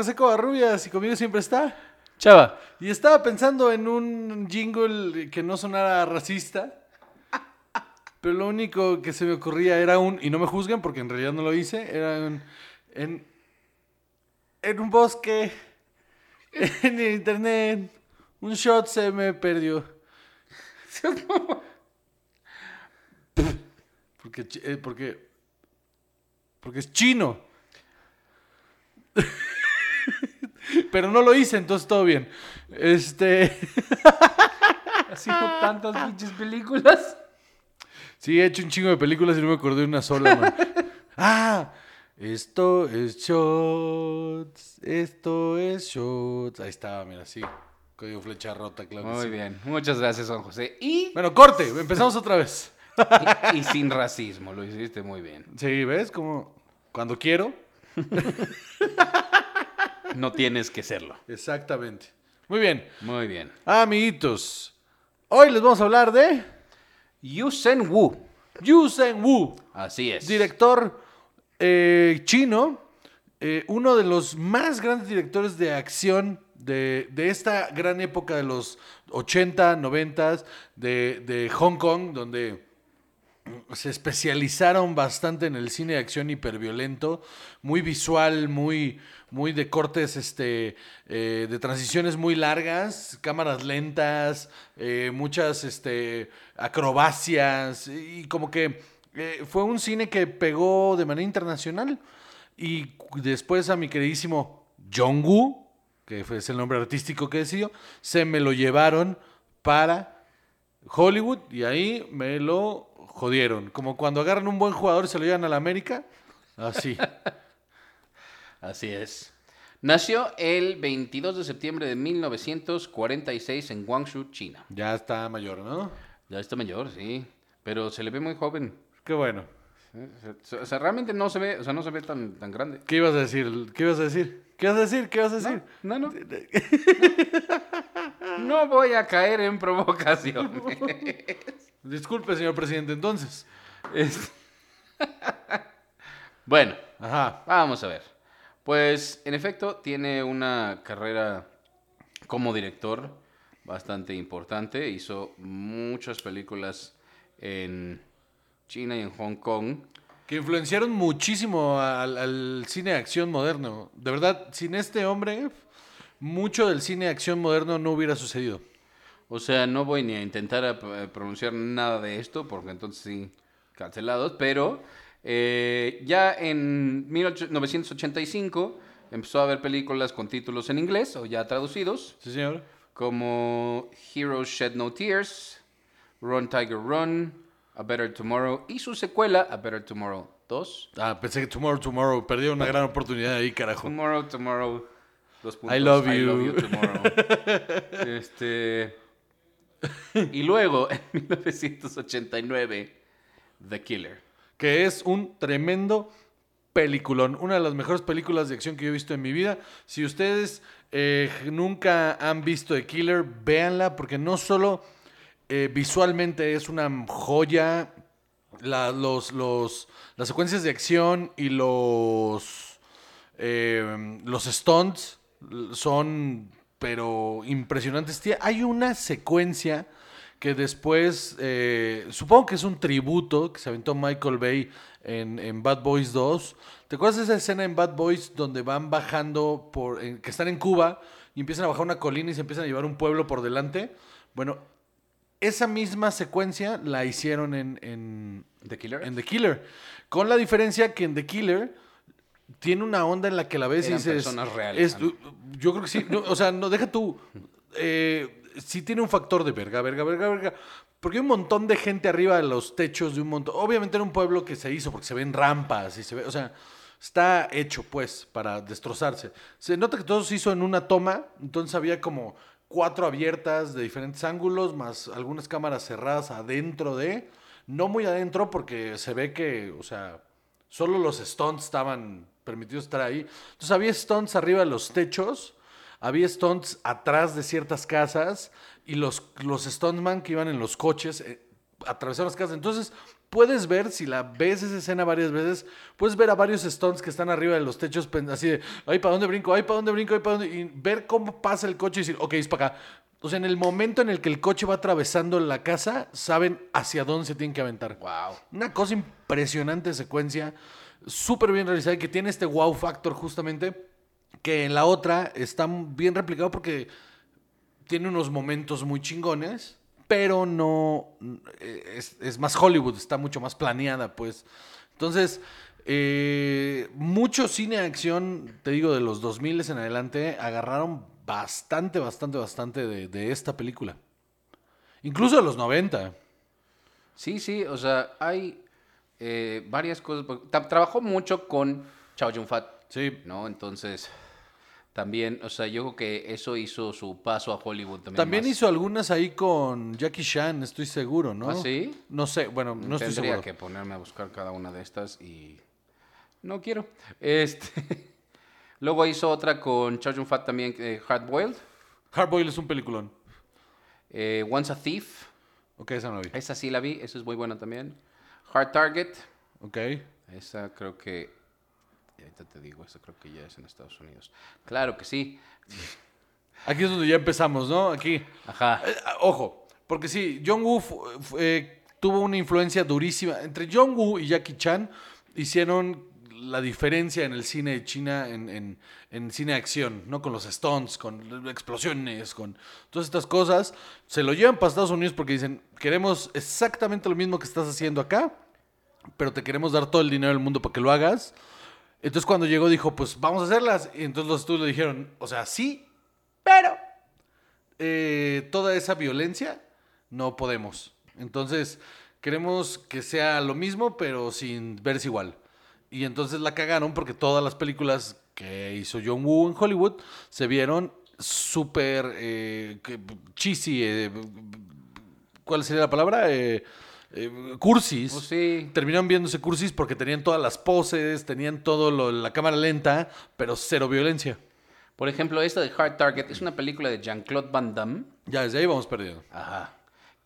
José Covarrubias y conmigo siempre está. Chava. Y estaba pensando en un jingle que no sonara racista. Pero lo único que se me ocurría era un, y no me juzguen porque en realidad no lo hice, era un, en, en un bosque, en el internet, un shot se me perdió. Porque, eh, porque, porque es chino. Pero no lo hice, entonces todo bien. Este, Así con tantas pinches películas. sí, he hecho un chingo de películas y no me acordé de una sola. man. ah, esto es shots, esto es shots. Ahí estaba, mira, sí. Código flecha rota, claro. Muy sí. bien. Muchas gracias, Juan José. Y, Bueno, corte, empezamos otra vez. y, y sin racismo, lo hiciste muy bien. Sí, ¿ves? Como cuando quiero. No tienes que serlo. Exactamente. Muy bien. Muy bien. Amiguitos, hoy les vamos a hablar de Yusen Wu. Yu Sen Wu, Así es. director eh, chino, eh, uno de los más grandes directores de acción de, de esta gran época de los 80, 90 de, de Hong Kong, donde se especializaron bastante en el cine de acción hiperviolento, muy visual, muy, muy de cortes, este, eh, de transiciones muy largas, cámaras lentas, eh, muchas este, acrobacias, y como que eh, fue un cine que pegó de manera internacional. Y después a mi queridísimo Jong-woo, que fue, es el nombre artístico que decidió, se me lo llevaron para Hollywood y ahí me lo jodieron. Como cuando agarran un buen jugador y se lo llevan a la América. Así. Así es. Nació el 22 de septiembre de 1946 en Guangzhou, China. ya está mayor, ¿no? Ya está mayor, sí. Pero se le ve muy joven. Qué bueno. O sea, realmente no se ve, o sea, no se ve tan, tan grande. ¿Qué ibas a decir? ¿Qué ibas a decir? ¿Qué ibas a decir? ¿Qué ibas a decir? No, no. No voy a caer en provocaciones. Disculpe, señor presidente, entonces. Es- bueno, Ajá. vamos a ver. Pues, en efecto, tiene una carrera como director bastante importante. Hizo muchas películas en China y en Hong Kong. Que influenciaron muchísimo al, al cine de acción moderno. De verdad, sin este hombre, mucho del cine de acción moderno no hubiera sucedido. O sea, no voy ni a intentar a- pronunciar nada de esto, porque entonces sí, cancelados, pero eh, ya en 1985 empezó a ver películas con títulos en inglés o ya traducidos, ¿Sí, señor? como Heroes Shed No Tears, Run Tiger Run, A Better Tomorrow y su secuela, A Better Tomorrow 2. Ah, pensé que Tomorrow, Tomorrow. Perdí una gran oportunidad ahí, carajo. Tomorrow, Tomorrow. Dos puntos, I love I you. love you tomorrow. este. Y luego, en 1989, The Killer. Que es un tremendo peliculón. Una de las mejores películas de acción que yo he visto en mi vida. Si ustedes eh, nunca han visto The Killer, véanla porque no solo eh, visualmente es una joya. los, los, las secuencias de acción y los, eh, los stunts son, pero impresionantes. Tía, hay una secuencia que después, eh, supongo que es un tributo que se aventó Michael Bay en, en Bad Boys 2. ¿Te acuerdas de esa escena en Bad Boys donde van bajando, por, en- que están en Cuba y empiezan a bajar una colina y se empiezan a llevar un pueblo por delante? Bueno, esa misma secuencia la hicieron en, en, ¿The Killer? en The Killer. Con la diferencia que en The Killer tiene una onda en la que la ves Eran y dices. personas reales, es- ¿no? yo creo que sí. no, o sea, no, deja tú. eh, sí tiene un factor de verga, verga, verga, verga. Porque hay un montón de gente arriba de los techos de un montón. Obviamente era un pueblo que se hizo porque se ven rampas y se ve. O sea, está hecho pues para destrozarse. Se nota que todo se hizo en una toma. Entonces había como cuatro abiertas de diferentes ángulos, más algunas cámaras cerradas adentro de. No muy adentro porque se ve que, o sea, solo los stunts estaban permitidos estar ahí. Entonces había stunts arriba de los techos, había stunts atrás de ciertas casas y los, los que iban en los coches, eh, atravesaron las casas. Entonces, puedes ver, si la ves esa escena varias veces, puedes ver a varios stunts que están arriba de los techos, así de, ay, ¿para dónde brinco? Ay, ¿para dónde brinco? Ay, ¿para dónde? Y ver cómo pasa el coche y decir, ok, es para acá. O sea, en el momento en el que el coche va atravesando la casa, saben hacia dónde se tienen que aventar. Wow. Una cosa impresionante secuencia, súper bien realizada y que tiene este wow factor justamente, que en la otra está bien replicado porque tiene unos momentos muy chingones, pero no eh, es, es más Hollywood, está mucho más planeada, pues. Entonces, eh, mucho cine de acción, te digo, de los 2000 en adelante, agarraron bastante, bastante, bastante de, de esta película. Incluso de los 90. Sí, sí, o sea, hay eh, varias cosas. tra- Trabajó mucho con Chow Yun-fat, Sí, ¿no? Entonces, también, o sea, yo creo que eso hizo su paso a Hollywood también. También más. hizo algunas ahí con Jackie Chan, estoy seguro, ¿no? ¿Ah, sí? No sé, bueno, no estoy Tendría seguro. que ponerme a buscar cada una de estas y no quiero. Este Luego hizo otra con Chow Yun-fat también, eh, Hard Boiled, Hardboiled es un peliculón. eh, Once a Thief, Ok, esa no la vi. esa sí la vi, esa es muy buena también. Hard Target, Ok. esa creo que, ahorita te digo, esa creo que ya es en Estados Unidos. Claro que sí. Aquí es donde ya empezamos, ¿no? Aquí. Ajá. Eh, ah, ojo, porque sí, John Woo eh, tuvo una influencia durísima. Entre John Woo y Jackie Chan hicieron la diferencia en el cine de China, en, en, cine de acción, ¿no? Con los stunts, con explosiones, con todas estas cosas. Se lo llevan para Estados Unidos porque dicen, queremos exactamente lo mismo que estás haciendo acá, pero te queremos dar todo el dinero del mundo para que lo hagas. Entonces cuando llegó dijo, pues vamos a hacerlas. Y entonces los estudios le dijeron, o sea, sí, pero eh, toda esa violencia no podemos. Entonces queremos que sea lo mismo, pero sin verse igual. Y entonces la cagaron porque todas las películas que hizo John Woo en Hollywood se vieron súper eh, cheesy. eh, ¿Cuál sería la palabra? Eh, eh, cursis. Sí. Terminaron viéndose cursis porque tenían todas las poses, tenían todo lo, la cámara lenta, pero cero violencia. Por ejemplo, esta de Hard Target es una película de Jean-Claude Van Damme. Ya desde ahí vamos perdiendo. Ajá.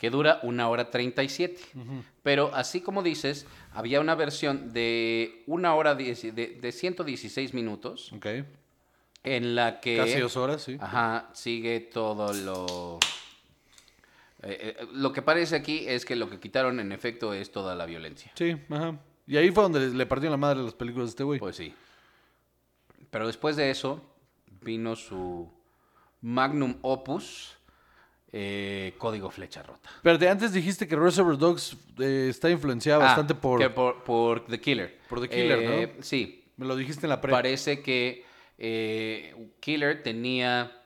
Que dura una hora 37. Pero así como dices, había una versión de una hora de, de 116 minutos Ok. en la que... Casi dos horas, sí. Ajá, sigue todo lo... eh, eh, lo que parece aquí es que lo que quitaron en efecto es toda la violencia. Sí, ajá. Y ahí fue donde le, le partieron la madre a las películas de este güey. Pues sí. Pero después de eso vino su magnum opus, eh, Código Flecha Rota. Espérate, antes dijiste que Reservoir Dogs eh, está influenciada Ah, bastante por... que por, por The Killer. Por The Killer, Eh, Sí. Me lo dijiste en la pre. Parece que Killer tenía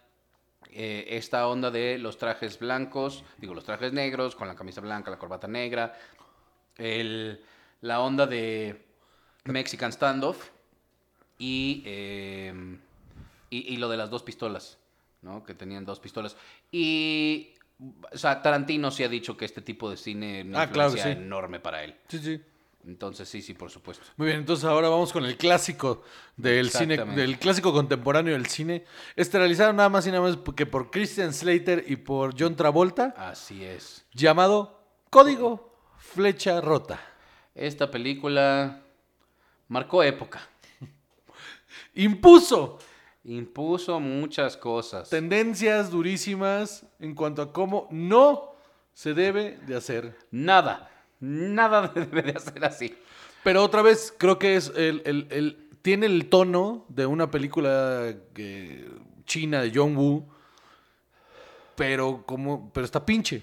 esta onda de los trajes blancos, digo, los trajes negros, con la camisa blanca, la corbata negra, el- la onda de Mexican Standoff y, y, y lo de las dos pistolas, ¿no? Que tenían dos pistolas. Y, o sea, Tarantino sí ha dicho que este tipo de cine es una Ah, claro sí. enorme para él. Sí, sí. Entonces, sí, sí, por supuesto. Muy bien, entonces ahora vamos con el clásico del cine, del clásico contemporáneo del cine. Esterilizado nada más y nada más que por Christian Slater y por John Travolta, Así es. llamado Código Flecha Rota. Esta película marcó época. Impuso Impuso muchas cosas. tendencias durísimas en cuanto a cómo no se debe de hacer. Nada, nada debe de hacer así. Pero otra vez, creo que es el, el- el- tiene el tono de una película china de John Woo, pero como, pero está pinche.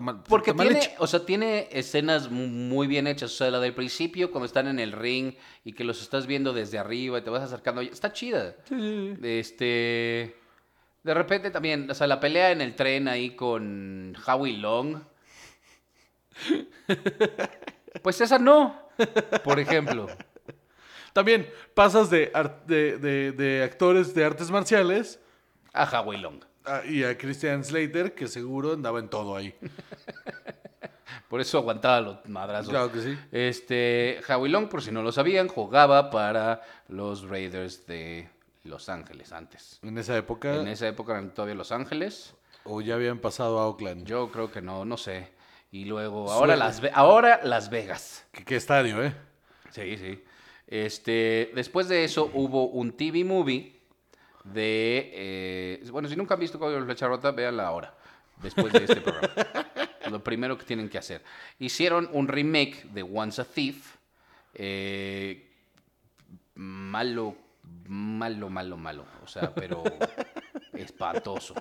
Mal, Porque tiene, o sea, tiene escenas mu- muy bien hechas. O sea, la del principio, cuando están en el ring y que los estás viendo desde arriba y te vas acercando, está chida. Sí. Este. De repente también, o sea, la pelea en el tren ahí con Howie Long. Pues esa no, por ejemplo. También pasas de, ar- de, de- de actores de artes marciales A Howie Long. Y a Christian Slater, que seguro andaba en todo ahí. Por eso aguantaba los madrazos. Claro que sí. Este, Howie Long, por si no lo sabían, jugaba para los Raiders de Los Ángeles antes. En esa época, En esa época eran todavía Los Ángeles. o ya habían pasado a Oakland. Yo creo que no, no sé. Y luego, ahora las, ahora las Vegas. ¿Qué, qué estadio, ¿eh? Sí, sí. Este, después de eso hubo un TV movie de... eh, bueno, si nunca han visto Código de Flecha Rota, véanla ahora, después de este programa. Lo primero que tienen que hacer. Hicieron un remake de Once a Thief. eh, malo, malo, malo, malo. O sea, pero espantoso.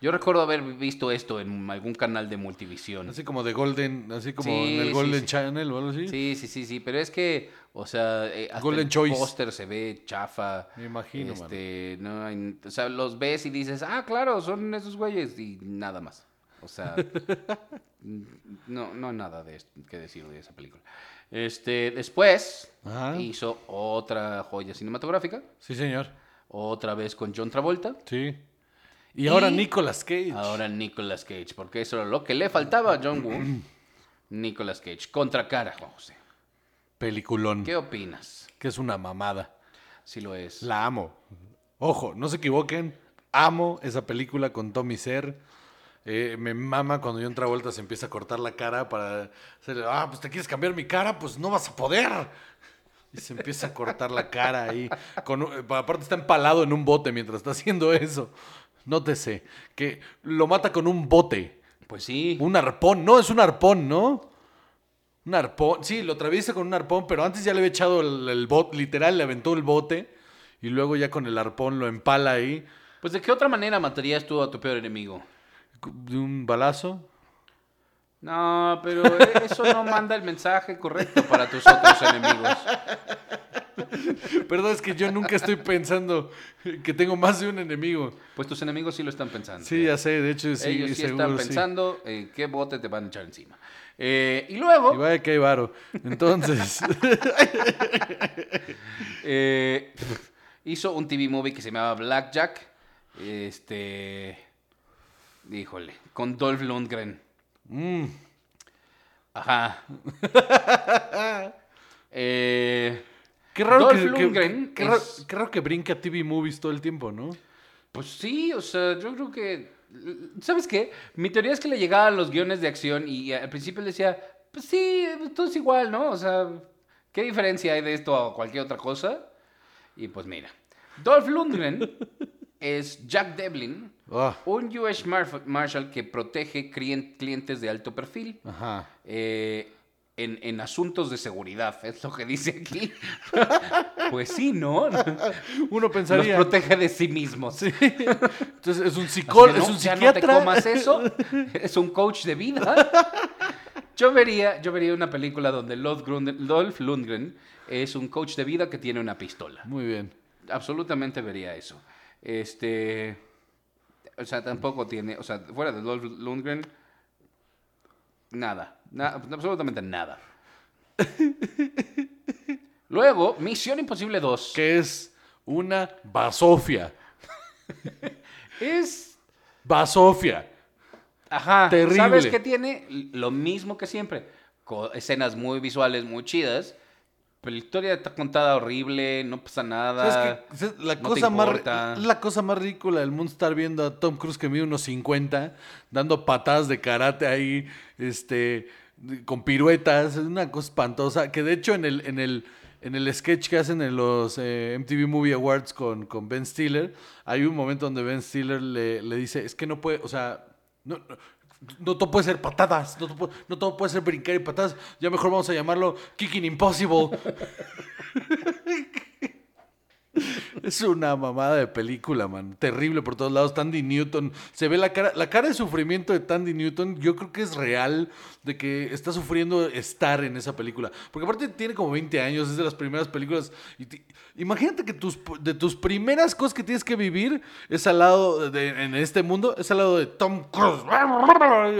Yo recuerdo haber visto esto en algún canal de multivisión. Así como de Golden, así como Sí, en el Golden sí. Channel o algo así. Sí, sí, sí, sí, pero es que, o sea, eh, hasta Golden el Choice. póster se ve chafa. Me imagino, este, no hay- o sea, los ves y dices, ah, claro, son esos güeyes y nada más. O sea, no, no nada de esto que decir de esa película. Este, después Ajá. hizo otra joya cinematográfica, Sí, señor. otra vez con John Travolta. Sí. Y ahora Nicolas Cage. Ahora Nicolas Cage, porque eso era lo que le faltaba a John Woo. Nicolas Cage, contra cara, Juan José. Peliculón. ¿Qué opinas? Que es una mamada. Si lo es. La amo. Ojo, no se equivoquen. Amo esa película con Tommy Ser. Eh, me mama cuando John Travolta se empieza a cortar la cara para hacerle, ah, pues te quieres cambiar mi cara, pues no vas a poder. Y se empieza a cortar la cara ahí. Con, eh, aparte está empalado en un bote mientras está haciendo eso. Nótese que lo mata con un bote. Pues sí. Un arpón. No, es un arpón, ¿no? Un arpón. Sí, lo atraviesa con un arpón, pero antes ya le había echado el, el bote, literal, le aventó el bote. Y luego ya con el arpón lo empala ahí. Pues de qué otra manera matarías tú a tu peor enemigo? De un balazo. No, pero eso no manda el mensaje correcto para tus otros enemigos. Perdón, es que yo nunca estoy pensando que tengo más de un enemigo. Pues tus enemigos sí lo están pensando. Sí, ya sé, de hecho sí, Ellos sí seguro están sí. pensando en qué bote te van a echar encima. Eh, y luego Y vaya que hay varo. Entonces, eh, hizo un TV movie que se llamaba Blackjack. Este. Híjole, con Dolph Lundgren. mm, Ajá. eh, qué raro Dolph que, que- Lundgren qué raro- es- qué raro que brinca TV movies todo el tiempo, ¿no? Pues sí, o sea, yo creo que. ¿Sabes qué? Mi teoría es que le llegaban los guiones de acción y al principio él decía, pues sí, todo es igual, ¿no? O sea, ¿qué diferencia hay de esto a cualquier otra cosa? Y pues mira, Dolph Lundgren es Jack Devlin, Ah, un US Marshal que protege clien- clientes de alto perfil. ajá. eh, en, en asuntos de seguridad, es lo que dice aquí. pues sí, ¿no? Uno Los pensaría. protege de sí mismos. Sí. Entonces es un psicólogo, es un ya psiquiatra. no te comas eso. Es un coach de vida. Yo vería, yo vería una película donde Dolph Lundgren es un coach de vida que tiene una pistola. Muy bien. Absolutamente vería eso. Este. O sea, tampoco tiene. O sea, fuera de Dolph Lundgren. Nada. na- absolutamente nada. Luego, Misión Imposible 2. Que es una basofia. Es Basofia. Ajá. Terrible. ¿Sabes qué tiene? Lo mismo que siempre. Escenas muy visuales, muy chidas. Pero la historia está contada horrible, no pasa nada. ¿Sabes qué? La, no cosa más, la cosa más ridícula del mundo estar viendo a Tom Cruise que mide unos 50, dando patadas de karate ahí, este, con piruetas, es una cosa espantosa. Que de hecho en el, en el, en el sketch que hacen en los eh, MTV Movie Awards con, con Ben Stiller, hay un momento donde Ben Stiller le, le dice, es que no puede, o sea, no, no, todo puede ser patadas, no, todo no todo puede ser brincar y patadas, ya mejor vamos a llamarlo Kicking Impossible. Es una mamada de película, man. Terrible por todos lados. Tandy Newton. Se ve la cara, la cara de sufrimiento de Tandy Newton. Yo creo que es real de que está sufriendo estar en esa película. Porque aparte tiene como 20 años, es de las primeras películas. Y imagínate que tus, de tus primeras cosas que tienes que vivir es al lado de, en este mundo, es al lado de Tom Cruise.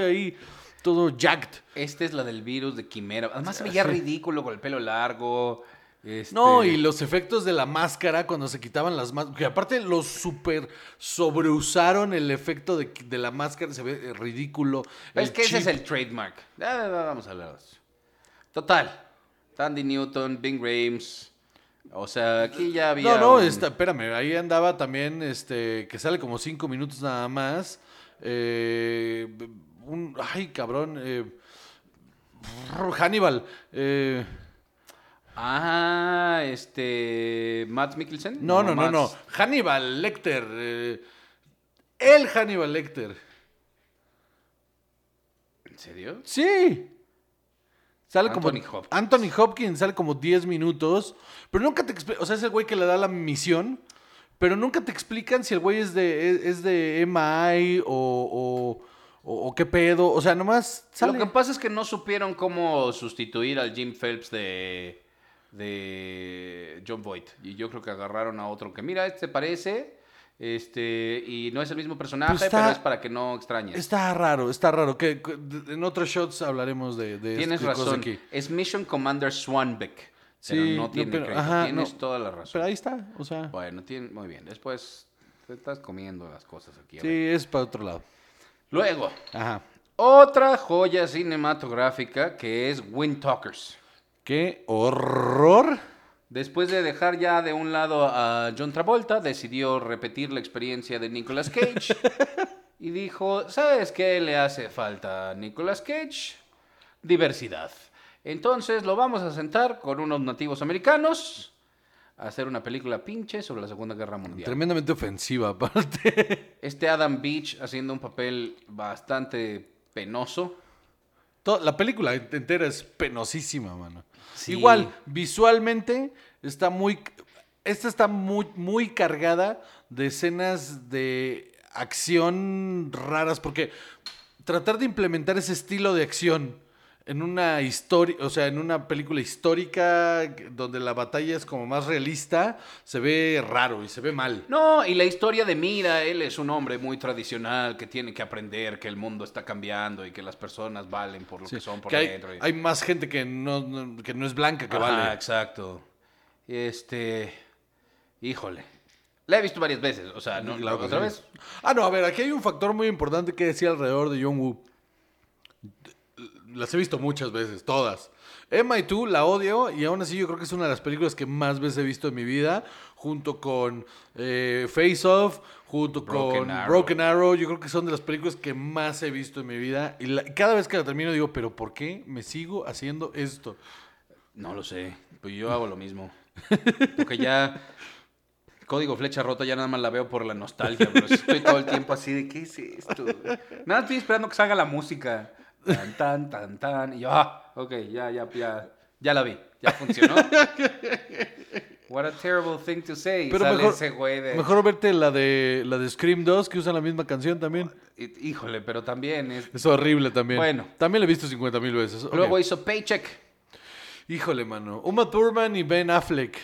Ahí todo jacked. Esta es la del virus de Quimera. Además se veía ridículo con el pelo largo. Este- No, y los efectos de la máscara cuando se quitaban las máscaras. Que aparte los super sobreusaron el efecto de, de la máscara, se ve eh, ridículo. Es que ese es el trademark. Ya, ya, ya, vamos a hablar de eso. Total. Tandy Newton, Bing Rames. O sea, aquí ya había. No, no, un- está, espérame, ahí andaba también, este, que sale como cinco minutos nada más. eh, un, ay, cabrón, eh, Hannibal. eh, Ah, este. Matt Mikkelsen. no, no, no, no. Hannibal Lecter. eh, el Hannibal Lecter. ¿En serio? Sí. Sale Anthony como Hopkins. Anthony Hopkins sale como 10 minutos, pero nunca te explica, o sea, es el güey que le da la misión, pero nunca te explican si el güey es de es, es de MI o, o, o- o qué pedo, o sea, nomás sale. Lo que pasa es que no supieron cómo sustituir al Jim Phelps de, de John Voight. Y yo creo que agarraron a otro que, mira, este se parece, este, y no es el mismo personaje, Pues está- pero es para que no extrañes. Está raro, está raro, que en otros shots hablaremos de, de Tienes de cosas razón. aquí. Es Mission Commander Swanbeck. Sí, pero no, no tiene pero- ajá, Tienes no. toda la razón. Pero ahí está, o sea, Bueno, tiene, muy bien. Después te estás comiendo las cosas aquí. sí, es para otro lado. Luego, Ajá. otra joya cinematográfica que es Wind Talkers. Qué horror. Después de dejar ya de un lado a John Travolta, decidió repetir la experiencia de Nicolas Cage y dijo, ¿sabes qué le hace falta a Nicolas Cage? Diversidad. Entonces lo vamos a sentar con unos nativos americanos a hacer una película pinche sobre la Segunda Guerra Mundial. Tremendamente ofensiva aparte. Este Adam Beach haciendo un papel bastante penoso. La película entera es penosísima, mano. Sí. Igual, visualmente está muy. Esta está muy, muy cargada de escenas de acción raras, porque tratar de implementar ese estilo de acción en una historia, o sea, en una película histórica donde la batalla es como más realista, se ve raro y se ve mal. No, y la historia de Mira, él es un hombre muy tradicional que tiene que aprender que el mundo está cambiando y que las personas valen por lo Sí, que son por que hay, dentro. hay más gente que no, no- que no es blanca que Ajá, vale. exacto. Este, híjole. La he visto varias veces, o sea, no, Claro otra sí. vez. Ah, no, a ver, aquí hay un factor muy importante que decía alrededor de John Woo. Las he visto muchas veces, todas. Emma y tú la odio y aún así yo creo que es una de las películas que más veces he visto en mi vida, junto con eh, Face Off, junto Broken con Arrow. Broken Arrow. Yo creo que son de las películas que más he visto en mi vida. Y la- cada vez que la termino digo, pero ¿por qué me sigo haciendo esto? No lo sé, pues yo hago lo mismo. Porque ya Código Flecha Rota ya nada más la veo por la nostalgia, pero estoy todo el tiempo así de ¿qué es esto? Nada, estoy esperando que salga la música. Tan, tan, tan, tan. Y yo, ah, ok, ya, ya, ya, ya la vi, ya funcionó. What a terrible thing to say. Pero Sale mejor, ese güey de... mejor verte la de, la de Scream 2, que usan la misma canción también. Hí- Híjole, pero también es... Es horrible también. Bueno. También la he visto 50 mil veces. Luego hizo Paycheck. Híjole, mano. Uma Thurman y Ben Affleck.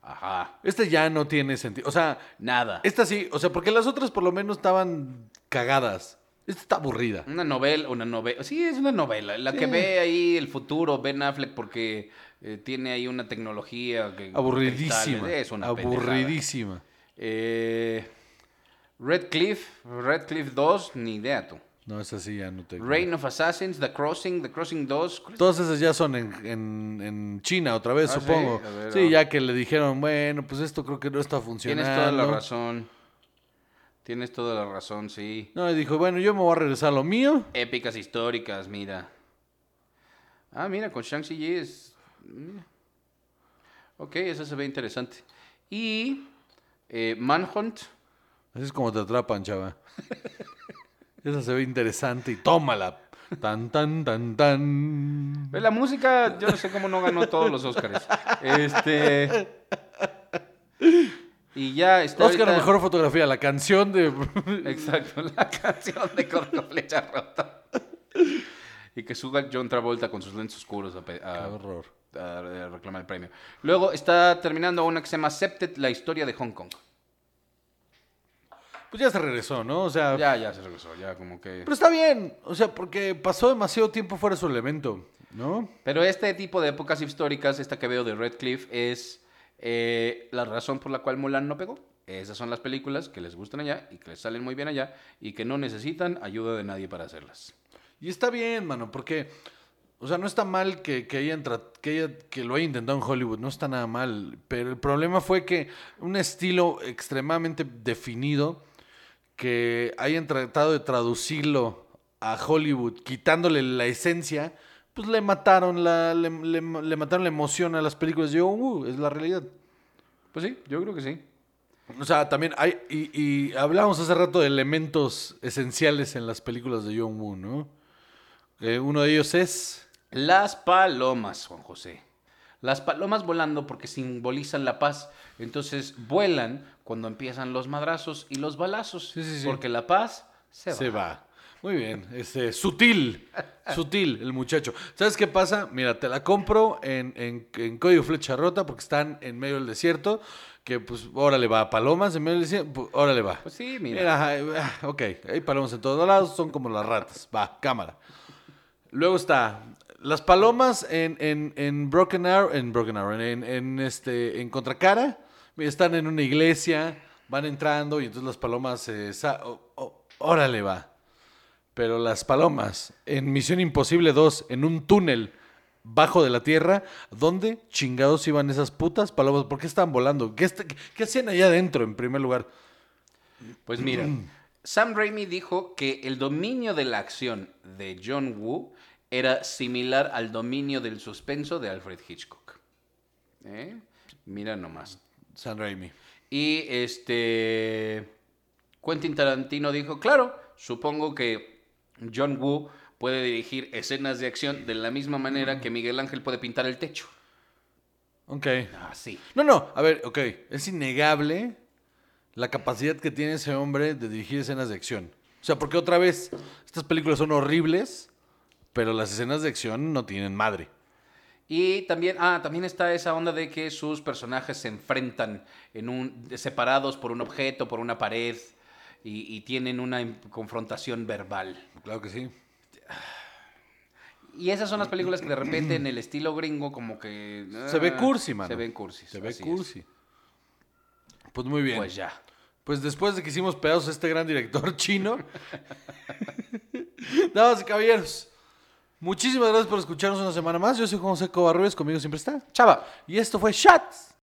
Ajá, Este ya no tiene sentido. O sea, nada. esta sí. O sea, porque las otras por lo menos estaban cagadas. Esta está aburrida. Una novela, una novela. Sí, es una novela. La que ve ahí el futuro, Ben Affleck, porque eh, tiene ahí una tecnología que. Aburridísima. Es una aburridísima. Eh, Red Cliff, Red Cliff 2, ni idea tú. No, esa sí ya no te. Reign of Assassins, The Crossing, The Crossing 2. ¿cuál es? Todas esas ya son en, en- en China otra vez, Ah, supongo. sí? A ver, sí, ya que le dijeron, bueno, pues esto creo que no está funcionando. Tienes toda la razón. Tienes toda la razón, sí. No, y dijo, bueno, yo me voy a regresar a lo mío. Épicas históricas, mira. Ah, mira, con Shang-Chi es... mira. Ok, eso se ve interesante. Y eh, Manhunt. Así es como te atrapan, chava. Esa se ve interesante y tómala. Tan, tan, tan, tan. La música, yo no sé cómo no ganó todos los Oscars. Este... Y ya está Oscar, ahorita- mejor fotografía, la canción de... Exacto, la canción de Corto Flecha Rota. Y que suba John Travolta con sus lentes oscuros a, pe- a- Qué horror. a- a reclamar el premio. Luego está terminando una que se llama Septet, la historia de Hong Kong. Pues ya se regresó, ¿no? O sea, Ya, ya se regresó, ya como que... pero está bien. O sea, porque pasó demasiado tiempo fuera de su elemento, ¿no? Pero este tipo de épocas históricas, esta que veo de Red Cliff, es eh, la razón por la cual Mulan no pegó. Esas son las películas que les gustan allá y que les salen muy bien allá y que no necesitan ayuda de nadie para hacerlas. Y está bien, mano, porque... O sea, no está mal que, que, hayan que, haya- que lo haya intentado en Hollywood, no está nada mal. Pero el problema fue que un estilo extremadamente definido, que hayan tratado de traducirlo a Hollywood, quitándole la esencia, pues le mataron la, le, le- le mataron la emoción a las películas de John Woo, es la realidad. Pues sí, yo creo que sí. O sea, también hay, y, y hablábamos hace rato de elementos esenciales en las películas de John Woo, ¿no? Eh, uno de ellos es... Las palomas, Juan José. Las palomas volando porque simbolizan la paz. Entonces vuelan cuando empiezan los madrazos y los balazos. Sí, sí, sí. Porque la paz se va. Se va. Muy bien. Este, sutil. Sutil el muchacho. ¿Sabes qué pasa? Mira, te la compro en, en, en código flecha rota porque están en medio del desierto. Que pues, órale va. Palomas en medio del desierto. pues, órale va. Pues sí, mira. Mira, ajá, ah, ok. Hay palomas en todos lados. Son como las ratas. Va, cámara. Luego está. Las palomas en, en, en Broken Arrow. En Broken Arrow. En, en, este, en Contracara. Están en una iglesia. Van entrando y entonces las palomas oh, oh, órale va. Pero las palomas en Misión Imposible 2, en un túnel bajo de la tierra, ¿dónde chingados iban esas putas palomas? ¿Por qué estaban volando? ¿Qué, qué hacían allá adentro en primer lugar? Pues mira, Sam Raimi dijo que el dominio de la acción de John Woo era similar al dominio del suspenso de Alfred Hitchcock. ¿Eh? Mira nomás. San Raimi. Y este Quentin Tarantino dijo, claro, supongo que John Woo puede dirigir escenas de acción de la misma manera que Miguel Ángel puede pintar el techo. Ok. Así. No, no, a ver, ok. Es innegable la capacidad que tiene ese hombre de dirigir escenas de acción. O sea, porque otra vez, estas películas son horribles, pero las escenas de acción no tienen madre. Y también, ah, también está esa onda de que sus personajes se enfrentan en un, separados por un objeto, por una pared, y, y tienen una confrontación verbal. Claro que sí. Y esas son las películas que de repente en el estilo gringo como que... Se ve ah, cursi, mano. Se ven cursis. Se ve es. cursi. Pues muy bien. Pues ya. Pues después de que hicimos pedazos a este gran director chino. Damas y caballeros, muchísimas gracias por escucharnos una semana más. Yo soy José Covarrubias, conmigo siempre está. Chava. Y esto fue Shots